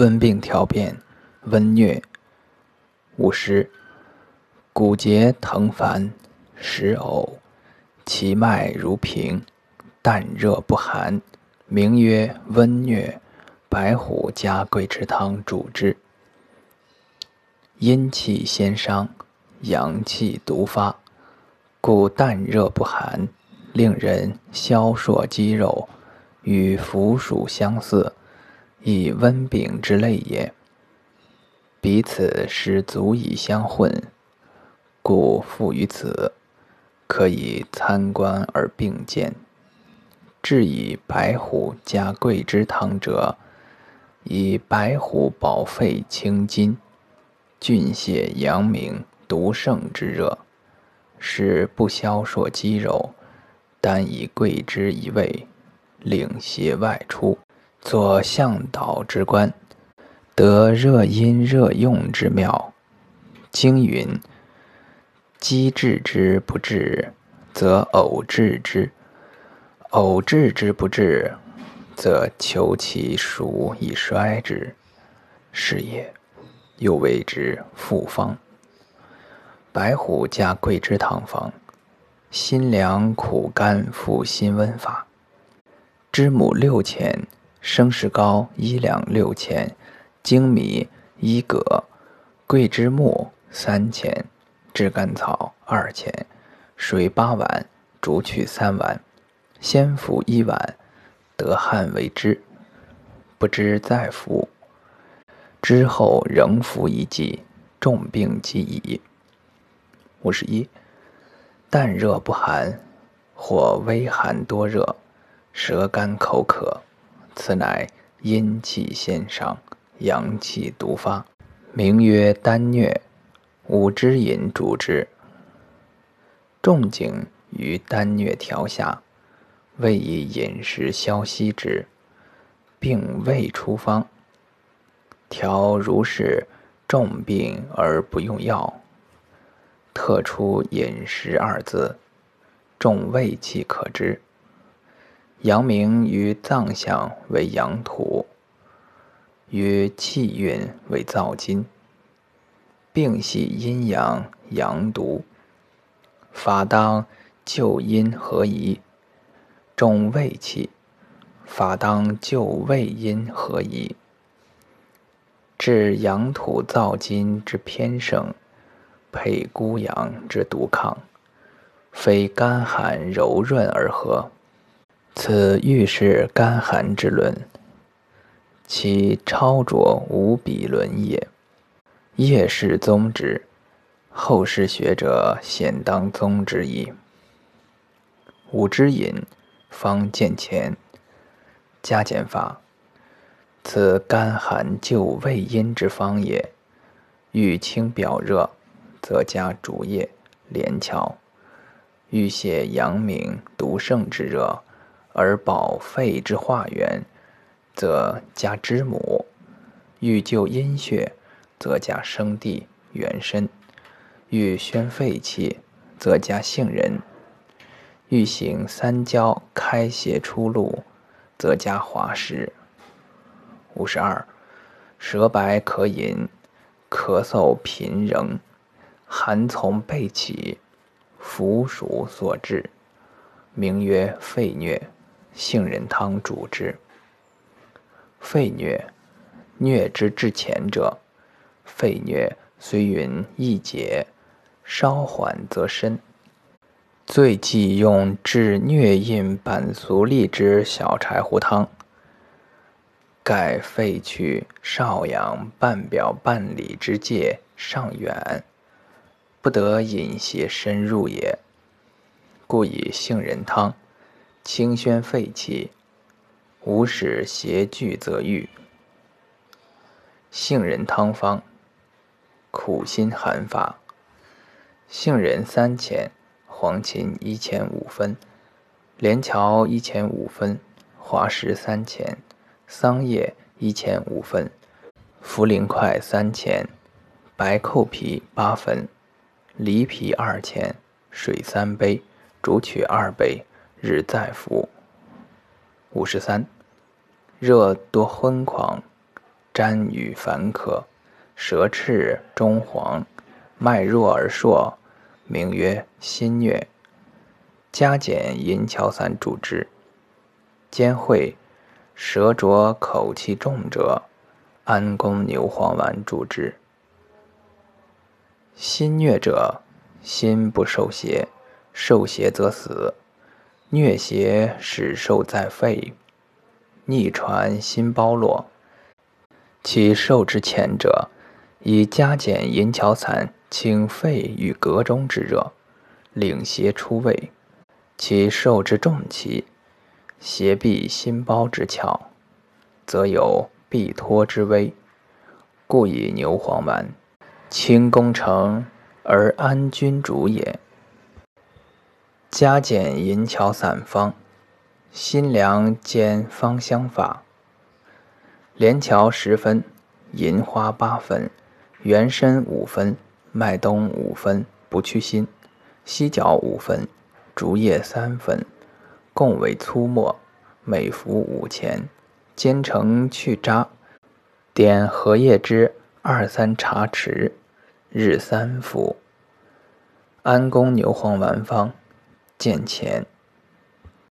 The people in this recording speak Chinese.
温病调变，温疟。五十，骨节疼烦，时呕，其脉如平，淡热不寒，名曰温疟。白虎加桂枝汤主之。阴气先伤，阳气独发，故淡热不寒，令人消烁肌肉，与腐鼠相似，亦温病之类也。彼此实足以相混，故附于此，可以参观而并见。至以白虎加桂枝汤者。以白虎保肺清津，峻泻阳明，独盛之热，使不消烁肌肉，单以桂枝一味，令邪外出，作向导之官，得热阴热用之妙。经云：积治之不治，则偶治之；偶治之不治。则求其熟以衰之，是也。又谓之复方。白虎加桂枝汤方，辛凉苦甘复辛温法。知母六钱，生石膏一两六钱，粳米一葛，桂枝木三钱，炙甘草二钱，水八碗，煮取三碗，先服一碗。得汗为之，不知再服。之后仍服一剂，重病即已。五十一，淡热不寒，或微寒多热，舌干口渴，此乃阴气先伤，阳气独发，名曰丹疟。五之饮主之。仲景于丹疟调下。未以饮食消息之，并未出方。调如是重病而不用药，特出饮食二字，重胃气可知。阳明于藏象为阳土，曰气运为燥金，病系阴阳阳毒，法当救阴合宜。重胃气，法当救胃阴合宜。治阳土燥金之偏盛，配孤阳之独亢，非干寒柔润而合。此欲是干寒之论，其超卓无比论也。叶氏宗之，后世学者显当宗之矣。五之饮。方见前，加减法。此干寒救胃阴之方也。欲清表热，则加竹叶、连翘；欲泻阳明、独盛之热，而保肺之化源，则加知母；欲救阴血，则加生地、元参；欲宣肺气，则加杏仁。欲行三焦开邪出路，则加滑石。五十二，舌白可饮，咳嗽频仍，寒从背起，腐暑所致，名曰肺疟。杏仁汤主之。肺疟，疟之至前者，肺疟虽云易解，稍缓则深。最忌用治疟印板俗利之小柴胡汤，盖肺去少阳半表半里之界尚远，不得饮邪深入也。故以杏仁汤清宣肺气，无使邪聚则愈。杏仁汤方：苦辛寒法。杏仁三钱。黄芩一钱五分，连翘一钱五分，滑石三钱，桑叶一钱五分，茯苓块三钱，白蔻皮八分，梨皮二钱，水三杯，煮取二杯，日再服。五十三，热多昏狂，沾雨烦渴，舌赤中黄，脉弱而硕，名曰心疟。加减银翘散主之。兼会舌浊口气重者，安宫牛黄丸主之。心疟者，心不受邪，受邪则死。疟邪始受在肺，逆传心包络。其受之浅者，以加减银翘散清肺与膈中之热，领邪出胃；其受之重其邪闭心包之窍，则有闭脱之危。故以牛黄丸。清功成而安君主也。加减银翘散方：辛凉兼芳香法。连翘十分，银花八分，元参五分，麦冬五分，不去心；犀角五分，竹叶三分，共为粗末，每服五钱。煎成去渣，点荷叶汁二三茶匙。日三服。安宫牛黄丸方：捡钱。